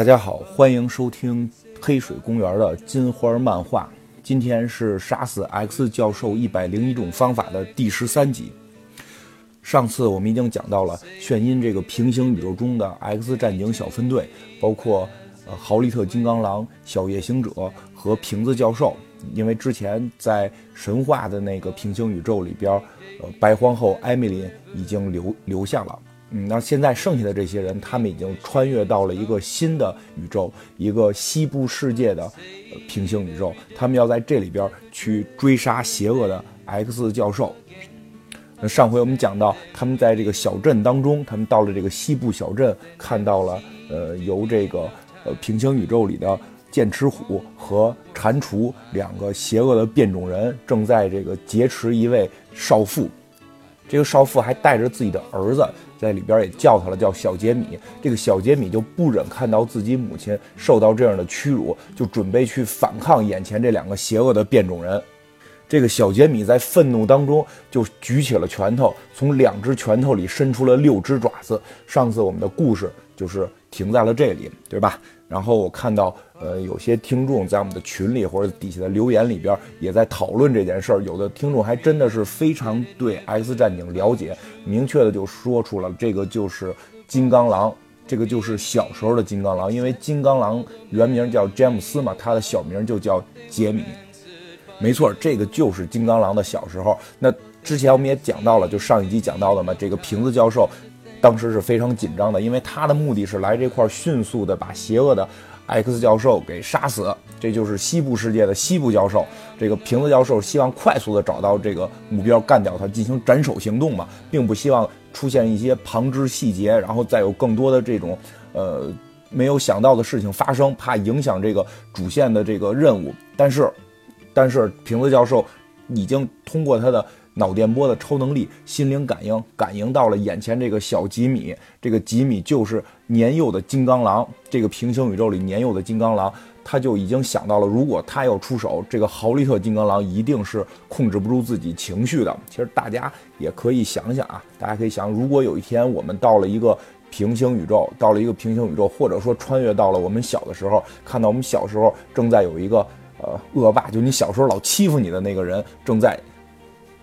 大家好，欢迎收听黑水公园的金花漫画。今天是杀死 X 教授一百零一种方法的第十三集。上次我们已经讲到了炫音这个平行宇宙中的 X 战警小分队，包括呃豪利特金刚狼、小夜行者和瓶子教授。因为之前在神话的那个平行宇宙里边，呃白皇后艾米琳已经留留下了。嗯，那现在剩下的这些人，他们已经穿越到了一个新的宇宙，一个西部世界的平行宇宙。他们要在这里边去追杀邪恶的 X 教授。那上回我们讲到，他们在这个小镇当中，他们到了这个西部小镇，看到了呃由这个呃平行宇宙里的剑齿虎和蟾蜍两个邪恶的变种人正在这个劫持一位少妇。这个少妇还带着自己的儿子在里边，也叫他了，叫小杰米。这个小杰米就不忍看到自己母亲受到这样的屈辱，就准备去反抗眼前这两个邪恶的变种人。这个小杰米在愤怒当中就举起了拳头，从两只拳头里伸出了六只爪子。上次我们的故事就是停在了这里，对吧？然后我看到，呃，有些听众在我们的群里或者底下的留言里边也在讨论这件事儿。有的听众还真的是非常对 X 战警了解，明确的就说出了这个就是金刚狼，这个就是小时候的金刚狼。因为金刚狼原名叫詹姆斯嘛，他的小名就叫杰米。没错，这个就是金刚狼的小时候。那之前我们也讲到了，就上一集讲到的嘛，这个瓶子教授当时是非常紧张的，因为他的目的是来这块迅速的把邪恶的 X 教授给杀死。这就是西部世界的西部教授。这个瓶子教授希望快速的找到这个目标，干掉他，进行斩首行动嘛，并不希望出现一些旁枝细节，然后再有更多的这种呃没有想到的事情发生，怕影响这个主线的这个任务。但是。但是瓶子教授已经通过他的脑电波的超能力、心灵感应，感应到了眼前这个小吉米。这个吉米就是年幼的金刚狼，这个平行宇宙里年幼的金刚狼，他就已经想到了，如果他要出手，这个豪利特金刚狼一定是控制不住自己情绪的。其实大家也可以想想啊，大家可以想，如果有一天我们到了一个平行宇宙，到了一个平行宇宙，或者说穿越到了我们小的时候，看到我们小时候正在有一个。呃，恶霸就你小时候老欺负你的那个人，正在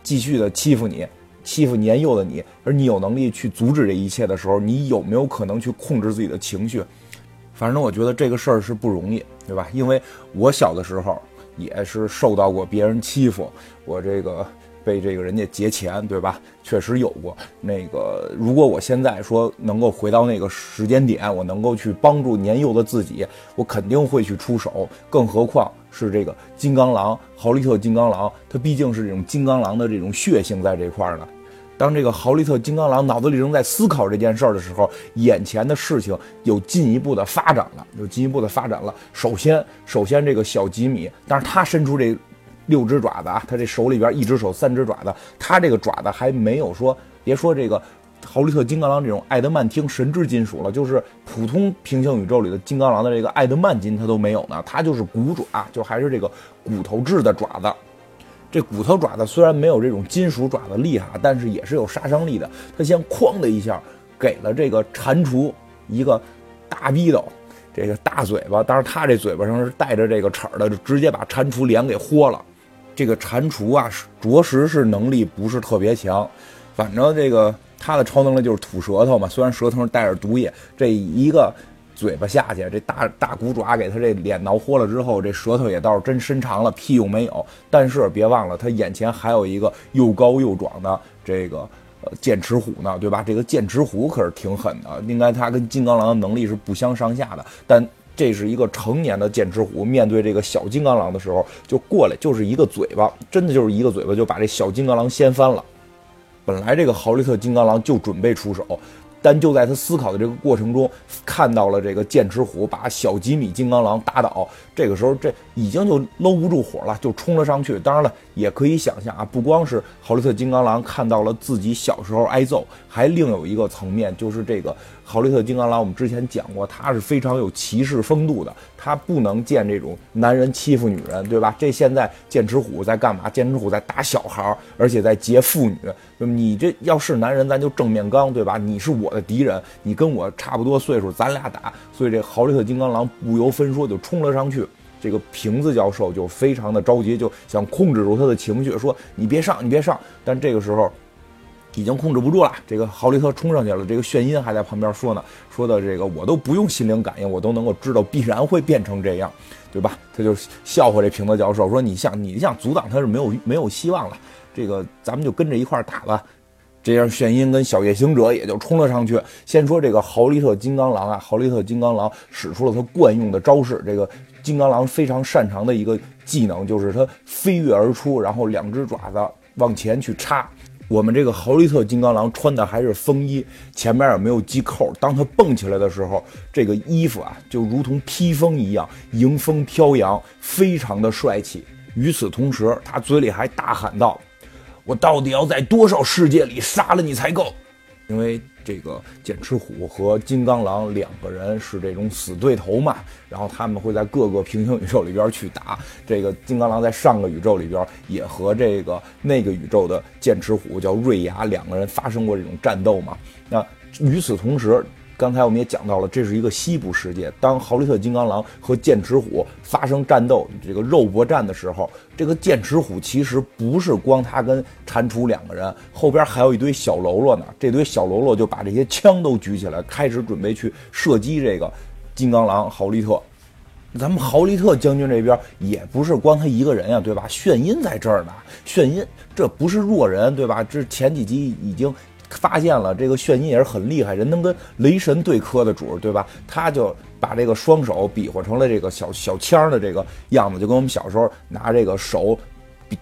继续的欺负你，欺负年幼的你，而你有能力去阻止这一切的时候，你有没有可能去控制自己的情绪？反正我觉得这个事儿是不容易，对吧？因为我小的时候也是受到过别人欺负，我这个。被这个人家劫钱，对吧？确实有过。那个，如果我现在说能够回到那个时间点，我能够去帮助年幼的自己，我肯定会去出手。更何况是这个金刚狼，豪利特金刚狼，他毕竟是这种金刚狼的这种血性在这块儿呢。当这个豪利特金刚狼脑子里正在思考这件事儿的时候，眼前的事情有进一步的发展了，有进一步的发展了。首先，首先这个小吉米，但是他伸出这。六只爪子啊，他这手里边一只手三只爪子，他这个爪子还没有说，别说这个豪利特金刚狼这种爱德曼汀神之金属了，就是普通平行宇宙里的金刚狼的这个爱德曼金，它都没有呢，它就是骨爪，就还是这个骨头制的爪子。这骨头爪子虽然没有这种金属爪子厉害，但是也是有杀伤力的。他先哐的一下给了这个蟾蜍一个大逼斗。这个大嘴巴，当然他这嘴巴上是带着这个齿的，就直接把蟾蜍脸给豁了。这个蟾蜍啊，着实是能力不是特别强，反正这个他的超能力就是吐舌头嘛。虽然舌头上带着毒液，这一个嘴巴下去，这大大骨爪给他这脸挠豁了之后，这舌头也倒是真伸长了，屁用没有。但是别忘了，他眼前还有一个又高又壮的这个呃剑齿虎呢，对吧？这个剑齿虎可是挺狠的，应该他跟金刚狼的能力是不相上下的，但。这是一个成年的剑齿虎，面对这个小金刚狼的时候，就过来就是一个嘴巴，真的就是一个嘴巴就把这小金刚狼掀翻了。本来这个豪利特金刚狼就准备出手。但就在他思考的这个过程中，看到了这个剑齿虎把小吉米金刚狼打倒。这个时候，这已经就搂不住火了，就冲了上去。当然了，也可以想象啊，不光是豪利特金刚狼看到了自己小时候挨揍，还另有一个层面，就是这个豪利特金刚狼，我们之前讲过，他是非常有骑士风度的，他不能见这种男人欺负女人，对吧？这现在剑齿虎在干嘛？剑齿虎在打小孩，而且在劫妇女。你这要是男人，咱就正面刚，对吧？你是我的敌人，你跟我差不多岁数，咱俩打。所以这豪利特金刚狼不由分说就冲了上去。这个瓶子教授就非常的着急，就想控制住他的情绪，说你别上，你别上。但这个时候。已经控制不住了，这个豪利特冲上去了，这个炫音还在旁边说呢，说的这个我都不用心灵感应，我都能够知道必然会变成这样，对吧？他就笑话这瓶子教授说：“你想你想阻挡他是没有没有希望了，这个咱们就跟着一块打吧。”这样炫音跟小夜行者也就冲了上去。先说这个豪利特金刚狼啊，豪利特金刚狼使出了他惯用的招式，这个金刚狼非常擅长的一个技能就是他飞跃而出，然后两只爪子往前去插。我们这个豪利特金刚狼穿的还是风衣，前面也没有系扣。当他蹦起来的时候，这个衣服啊就如同披风一样，迎风飘扬，非常的帅气。与此同时，他嘴里还大喊道：“我到底要在多少世界里杀了你才够？”因为。这个剑齿虎和金刚狼两个人是这种死对头嘛，然后他们会在各个平行宇宙里边去打。这个金刚狼在上个宇宙里边也和这个那个宇宙的剑齿虎叫瑞亚两个人发生过这种战斗嘛。那与此同时。刚才我们也讲到了，这是一个西部世界。当豪利特金刚狼和剑齿虎发生战斗，这个肉搏战的时候，这个剑齿虎其实不是光他跟蟾蜍两个人，后边还有一堆小喽啰呢。这堆小喽啰就把这些枪都举起来，开始准备去射击这个金刚狼豪利特。咱们豪利特将军这边也不是光他一个人呀，对吧？炫音在这儿呢，炫音这不是弱人，对吧？这前几集已经。发现了这个炫音也是很厉害，人能跟雷神对磕的主，对吧？他就把这个双手比划成了这个小小枪的这个样子，就跟我们小时候拿这个手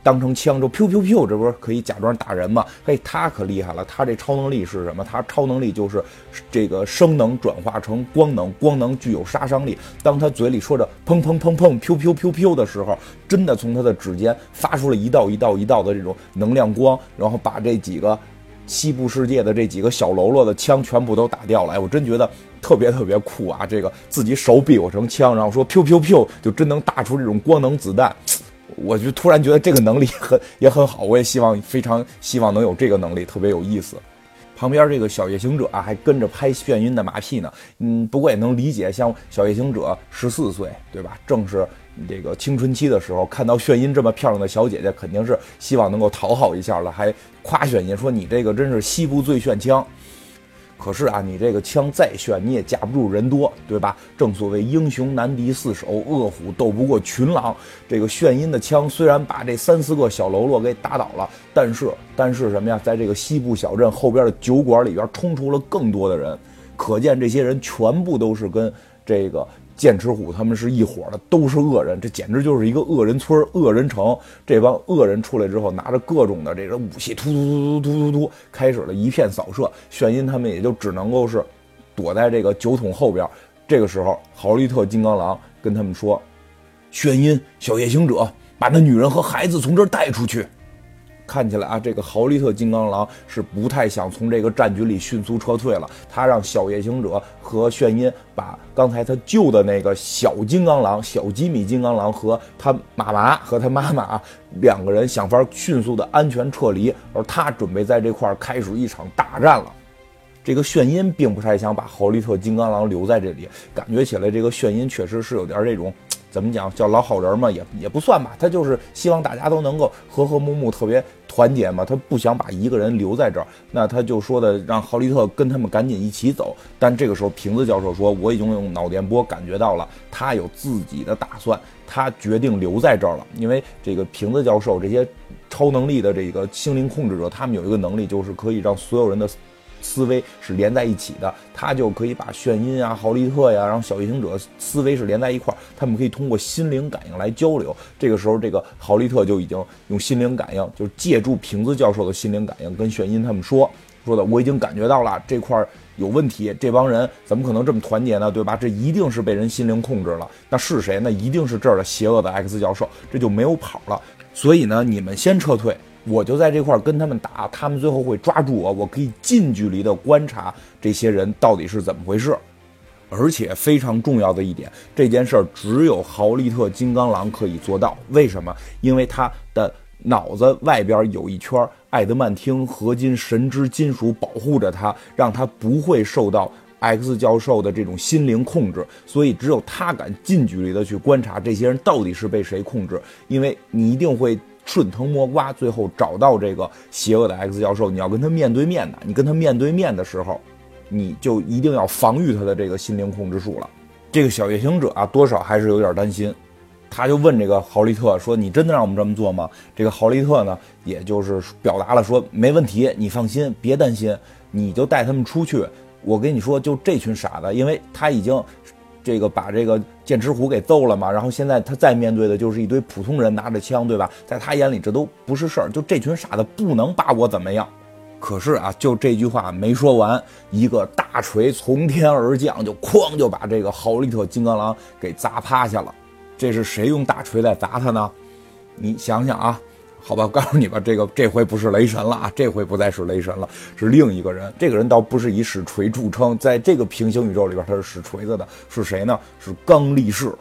当成枪，就 p 噗 p 这不是可以假装打人吗？嘿，他可厉害了，他这超能力是什么？他超能力就是这个声能转化成光能，光能具有杀伤力。当他嘴里说着砰砰砰砰 p 噗 p 噗的时候，真的从他的指尖发出了一道一道一道的这种能量光，然后把这几个。西部世界的这几个小喽啰的枪全部都打掉了，哎，我真觉得特别特别酷啊！这个自己手比划成枪，然后说 “pew pew pew”，就真能打出这种光能子弹，我就突然觉得这个能力很也很好，我也希望非常希望能有这个能力，特别有意思。旁边这个小夜行者啊，还跟着拍眩晕的马屁呢，嗯，不过也能理解，像小夜行者十四岁，对吧？正是。这个青春期的时候，看到炫音这么漂亮的小姐姐，肯定是希望能够讨好一下了，还夸炫音说：“你这个真是西部最炫枪。”可是啊，你这个枪再炫，你也架不住人多，对吧？正所谓英雄难敌四手，恶虎斗不过群狼。这个炫音的枪虽然把这三四个小喽啰给打倒了，但是但是什么呀？在这个西部小镇后边的酒馆里边冲出了更多的人，可见这些人全部都是跟这个。剑齿虎他们是一伙的，都是恶人，这简直就是一个恶人村、恶人城。这帮恶人出来之后，拿着各种的这个武器，突突突突突突突，开始了一片扫射。炫音他们也就只能够是躲在这个酒桶后边。这个时候，豪利特金刚狼跟他们说：“炫音，小夜行者，把那女人和孩子从这儿带出去。”看起来啊，这个豪利特金刚狼是不太想从这个战局里迅速撤退了。他让小夜行者和炫音把刚才他救的那个小金刚狼、小吉米金刚狼和他妈妈和他妈妈啊两个人想法迅速的安全撤离，而他准备在这块儿开始一场大战了。这个炫音并不太想把豪利特金刚狼留在这里，感觉起来这个炫音确实是有点这种。怎么讲叫老好人嘛，也也不算吧。他就是希望大家都能够和和睦睦，特别团结嘛。他不想把一个人留在这儿，那他就说的让豪利特跟他们赶紧一起走。但这个时候，瓶子教授说我已经用脑电波感觉到了，他有自己的打算，他决定留在这儿了。因为这个瓶子教授这些超能力的这个心灵控制者，他们有一个能力，就是可以让所有人的。思维是连在一起的，他就可以把炫音啊、豪利特呀，然后小夜行者思维是连在一块儿，他们可以通过心灵感应来交流。这个时候，这个豪利特就已经用心灵感应，就借助瓶子教授的心灵感应，跟炫音他们说说的，我已经感觉到了这块儿有问题，这帮人怎么可能这么团结呢？对吧？这一定是被人心灵控制了。那是谁？那一定是这儿的邪恶的 X 教授，这就没有跑了。所以呢，你们先撤退。我就在这块儿跟他们打，他们最后会抓住我，我可以近距离的观察这些人到底是怎么回事。而且非常重要的一点，这件事儿只有豪利特金刚狼可以做到。为什么？因为他的脑子外边有一圈艾德曼汀合金神之金属保护着他，让他不会受到 X 教授的这种心灵控制。所以只有他敢近距离的去观察这些人到底是被谁控制。因为你一定会顺藤摸瓜，最后找到这个邪恶的 X 教授。你要跟他面对面的，你跟他面对面的时候。你就一定要防御他的这个心灵控制术了。这个小夜行者啊，多少还是有点担心。他就问这个豪利特说：“你真的让我们这么做吗？”这个豪利特呢，也就是表达了说：“没问题，你放心，别担心，你就带他们出去。我跟你说，就这群傻子，因为他已经这个把这个剑齿虎给揍了嘛。然后现在他再面对的就是一堆普通人拿着枪，对吧？在他眼里这都不是事儿。就这群傻子不能把我怎么样。”可是啊，就这句话没说完，一个大锤从天而降，就哐就把这个豪利特金刚狼给砸趴下了。这是谁用大锤来砸他呢？你想想啊，好吧，我告诉你吧，这个这回不是雷神了啊，这回不再是雷神了，是另一个人。这个人倒不是以使锤著称，在这个平行宇宙里边他是使锤子的，是谁呢？是刚力士。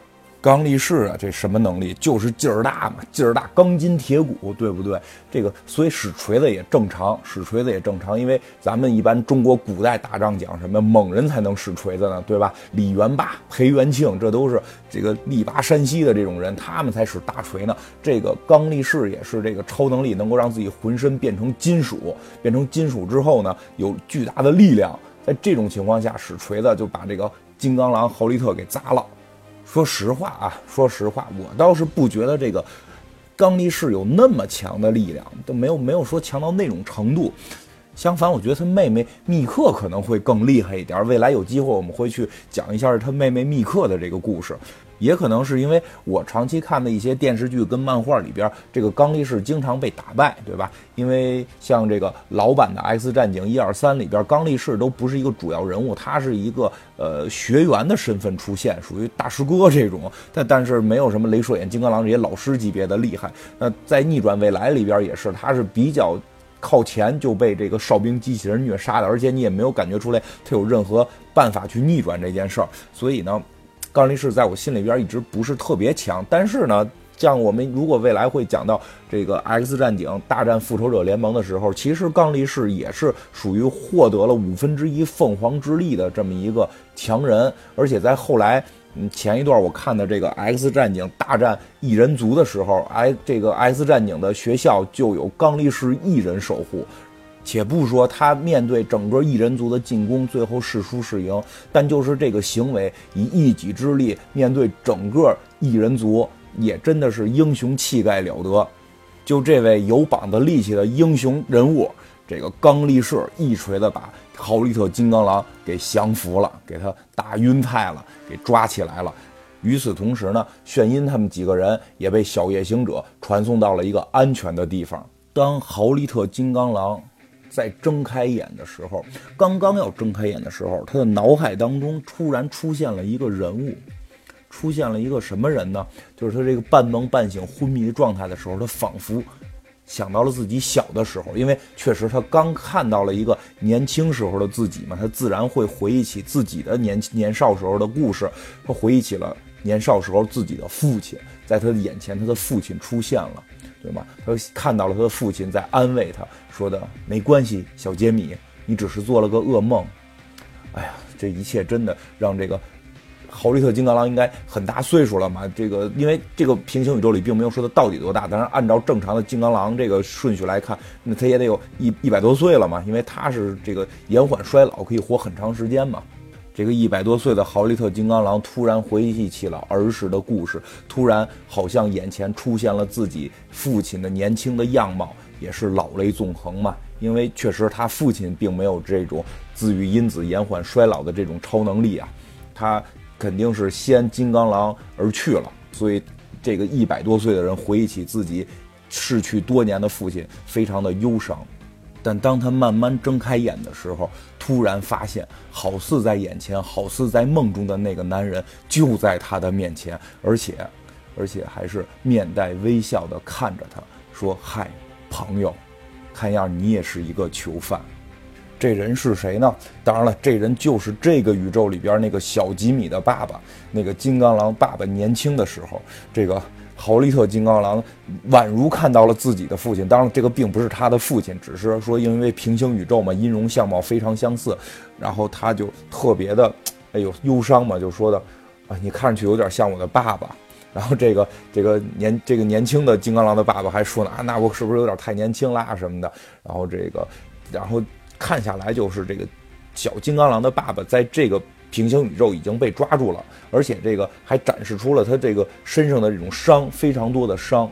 刚力士啊，这什么能力？就是劲儿大嘛，劲儿大，钢筋铁骨，对不对？这个所以使锤子也正常，使锤子也正常，因为咱们一般中国古代打仗讲什么猛人才能使锤子呢，对吧？李元霸、裴元庆，这都是这个力拔山兮的这种人，他们才使大锤呢。这个刚力士也是这个超能力，能够让自己浑身变成金属，变成金属之后呢，有巨大的力量，在这种情况下使锤子就把这个金刚狼豪利特给砸了。说实话啊，说实话，我倒是不觉得这个刚力士有那么强的力量，都没有没有说强到那种程度。相反，我觉得他妹妹密克可能会更厉害一点。未来有机会我们会去讲一下他妹妹密克的这个故事。也可能是因为我长期看的一些电视剧跟漫画里边，这个刚力士经常被打败，对吧？因为像这个老版的《X 战警》一二三里边，刚力士都不是一个主要人物，他是一个呃学员的身份出现，属于大师哥这种。但但是没有什么雷射眼、金刚狼这些老师级别的厉害。那在逆转未来里边也是，他是比较靠前就被这个哨兵机器人虐杀的，而且你也没有感觉出来他有任何办法去逆转这件事儿。所以呢。刚力士在我心里边一直不是特别强，但是呢，像我们如果未来会讲到这个 X 战警大战复仇者联盟的时候，其实刚力士也是属于获得了五分之一凤凰之力的这么一个强人，而且在后来，嗯，前一段我看的这个 X 战警大战异人族的时候哎这个 X 战警的学校就有刚力士一人守护。且不说他面对整个异人族的进攻，最后是输是赢，但就是这个行为，以一己之力面对整个异人族，也真的是英雄气概了得。就这位有膀子力气的英雄人物，这个刚力士一锤子把豪利特金刚狼给降服了，给他打晕菜了，给抓起来了。与此同时呢，炫音他们几个人也被小夜行者传送到了一个安全的地方。当豪利特金刚狼。在睁开眼的时候，刚刚要睁开眼的时候，他的脑海当中突然出现了一个人物，出现了一个什么人呢？就是他这个半梦半醒、昏迷状态的时候，他仿佛想到了自己小的时候，因为确实他刚看到了一个年轻时候的自己嘛，他自然会回忆起自己的年年少时候的故事，他回忆起了年少时候自己的父亲，在他的眼前，他的父亲出现了。对吗？他看到了他的父亲在安慰他，说的没关系，小杰米，你只是做了个噩梦。哎呀，这一切真的让这个豪利特金刚狼应该很大岁数了嘛？这个因为这个平行宇宙里并没有说他到底多大，但是按照正常的金刚狼这个顺序来看，那他也得有一一百多岁了嘛？因为他是这个延缓衰老，可以活很长时间嘛。这个一百多岁的豪利特金刚狼突然回忆起了儿时的故事，突然好像眼前出现了自己父亲的年轻的样貌，也是老泪纵横嘛。因为确实他父亲并没有这种自愈因子延缓衰老的这种超能力啊，他肯定是先金刚狼而去了。所以这个一百多岁的人回忆起自己逝去多年的父亲，非常的忧伤。但当他慢慢睁开眼的时候，突然发现，好似在眼前，好似在梦中的那个男人就在他的面前，而且，而且还是面带微笑的看着他，说：“嗨，朋友，看样你也是一个囚犯。这人是谁呢？当然了，这人就是这个宇宙里边那个小吉米的爸爸，那个金刚狼爸爸年轻的时候，这个豪利特金刚狼宛如看到了自己的父亲。当然，这个并不是他的父亲，只是说因为平行宇宙嘛，音容相貌非常相似，然后他就特别的，哎呦忧伤嘛，就说的啊，你看上去有点像我的爸爸。然后这个这个年这个年轻的金刚狼的爸爸还说呢啊，那我是不是有点太年轻啦什么的？然后这个，然后。看下来就是这个小金刚狼的爸爸在这个平行宇宙已经被抓住了，而且这个还展示出了他这个身上的这种伤，非常多的伤，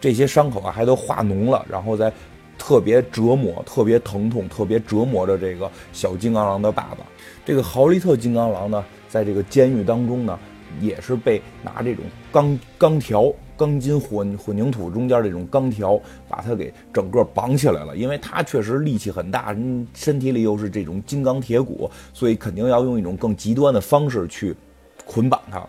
这些伤口啊还都化脓了，然后在特别折磨、特别疼痛、特别折磨着这个小金刚狼的爸爸。这个豪利特金刚狼呢，在这个监狱当中呢，也是被拿这种钢钢条。钢筋混混凝土中间这种钢条，把它给整个绑起来了。因为它确实力气很大，身体里又是这种金刚铁骨，所以肯定要用一种更极端的方式去捆绑它。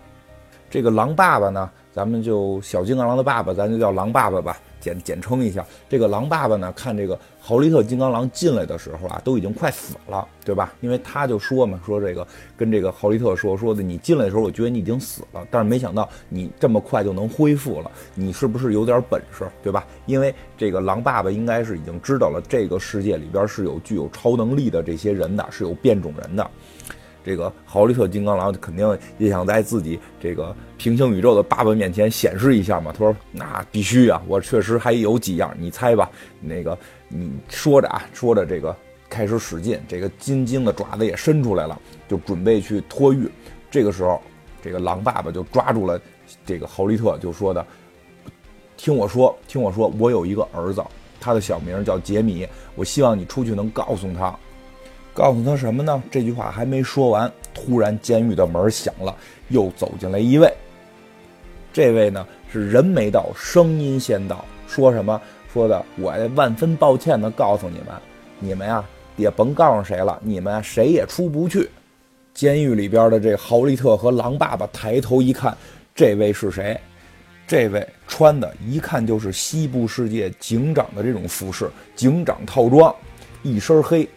这个狼爸爸呢，咱们就小金刚狼的爸爸，咱就叫狼爸爸吧。简简称一下，这个狼爸爸呢，看这个豪利特金刚狼进来的时候啊，都已经快死了，对吧？因为他就说嘛，说这个跟这个豪利特说说的，你进来的时候，我觉得你已经死了，但是没想到你这么快就能恢复了，你是不是有点本事，对吧？因为这个狼爸爸应该是已经知道了这个世界里边是有具有超能力的这些人的，是有变种人的。这个豪利特金刚狼肯定也想在自己这个平行宇宙的爸爸面前显示一下嘛。他说：“那必须啊，我确实还有几样，你猜吧。”那个你说着啊，说着这个开始使劲，这个金睛的爪子也伸出来了，就准备去脱狱。这个时候，这个狼爸爸就抓住了这个豪利特，就说的：“听我说，听我说，我有一个儿子，他的小名叫杰米，我希望你出去能告诉他。”告诉他什么呢？这句话还没说完，突然监狱的门响了，又走进来一位。这位呢是人没到，声音先到，说什么？说的我万分抱歉的告诉你们，你们呀也甭告诉谁了，你们谁也出不去。监狱里边的这豪利特和狼爸爸抬头一看，这位是谁？这位穿的一看就是西部世界警长的这种服饰，警长套装，一身黑。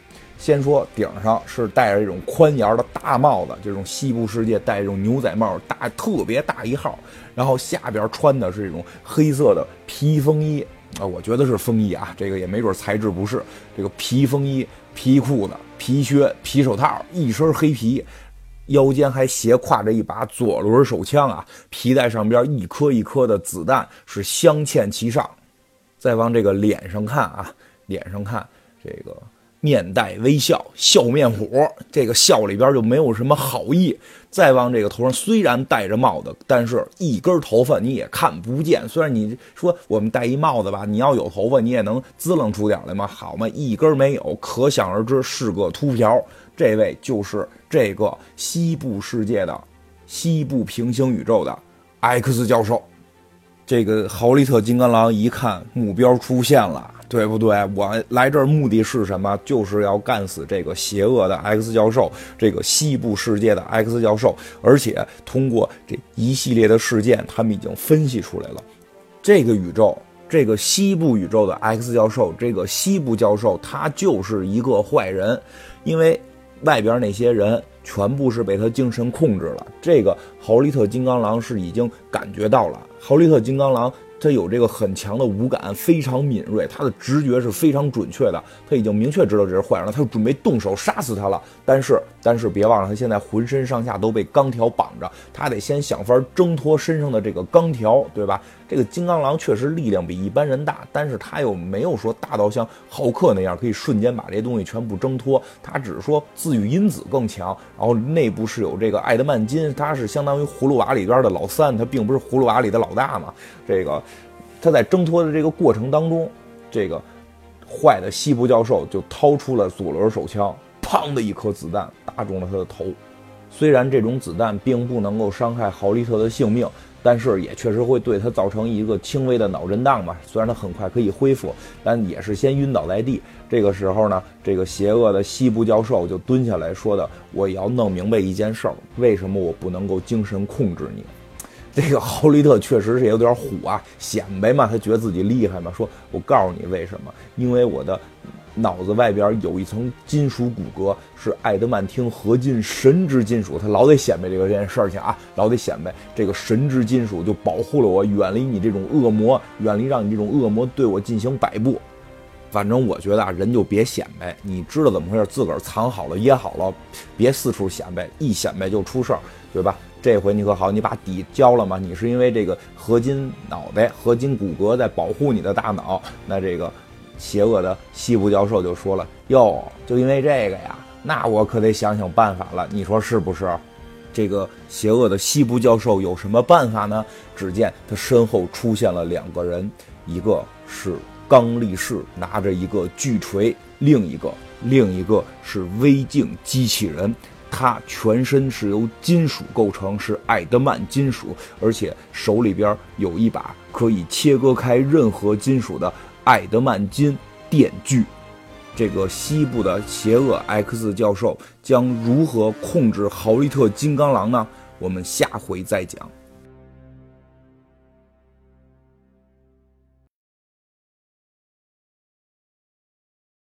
先说顶上是戴着一种宽檐的大帽子，这种西部世界戴这种牛仔帽，大特别大一号。然后下边穿的是这种黑色的皮风衣啊，我觉得是风衣啊，这个也没准材质不是。这个皮风衣、皮裤子、皮靴、皮手套，一身黑皮，腰间还斜挎着一把左轮手枪啊，皮带上边一颗一颗的子弹是镶嵌其上。再往这个脸上看啊，脸上看这个。面带微笑，笑面虎，这个笑里边就没有什么好意。再往这个头上，虽然戴着帽子，但是一根头发你也看不见。虽然你说我们戴一帽子吧，你要有头发，你也能滋楞出点来吗？好嘛，一根没有，可想而知是个秃瓢。这位就是这个西部世界的西部平行宇宙的 X 教授。这个豪利特金刚狼一看目标出现了。对不对？我来这儿目的是什么？就是要干死这个邪恶的 X 教授，这个西部世界的 X 教授。而且通过这一系列的事件，他们已经分析出来了，这个宇宙，这个西部宇宙的 X 教授，这个西部教授，他就是一个坏人，因为外边那些人全部是被他精神控制了。这个豪利特金刚狼是已经感觉到了，豪利特金刚狼。他有这个很强的五感，非常敏锐，他的直觉是非常准确的。他已经明确知道这是坏人了，他就准备动手杀死他了。但是，但是别忘了，他现在浑身上下都被钢条绑着，他得先想法挣脱身上的这个钢条，对吧？这个金刚狼确实力量比一般人大，但是他又没有说大到像浩克那样可以瞬间把这些东西全部挣脱。他只是说自愈因子更强，然后内部是有这个艾德曼金，他是相当于葫芦娃里边的老三，他并不是葫芦娃里的老大嘛。这个他在挣脱的这个过程当中，这个坏的西部教授就掏出了左轮手枪，砰的一颗子弹打中了他的头。虽然这种子弹并不能够伤害豪利特的性命。但是也确实会对他造成一个轻微的脑震荡嘛，虽然他很快可以恢复，但也是先晕倒在地。这个时候呢，这个邪恶的西部教授就蹲下来说的：“我要弄明白一件事儿，为什么我不能够精神控制你？” 这个豪利特确实是有点虎啊，显摆嘛，他觉得自己厉害嘛。说我告诉你为什么？因为我的脑子外边有一层金属骨骼，是艾德曼汀合金神之金属。他老得显摆这个这件事情啊，老得显摆这个神之金属就保护了我，远离你这种恶魔，远离让你这种恶魔对我进行摆布。反正我觉得啊，人就别显摆，你知道怎么回事，自个儿藏好了掖好了，别四处显摆，一显摆就出事儿，对吧？这回你可好，你把底交了吗？你是因为这个合金脑袋、合金骨骼在保护你的大脑。那这个邪恶的西部教授就说了：“哟，就因为这个呀，那我可得想想办法了。你说是不是？”这个邪恶的西部教授有什么办法呢？只见他身后出现了两个人，一个是刚力士拿着一个巨锤，另一个另一个是微镜机器人。他全身是由金属构成，是爱德曼金属，而且手里边有一把可以切割开任何金属的艾德曼金电锯。这个西部的邪恶 X 教授将如何控制豪利特金刚狼呢？我们下回再讲。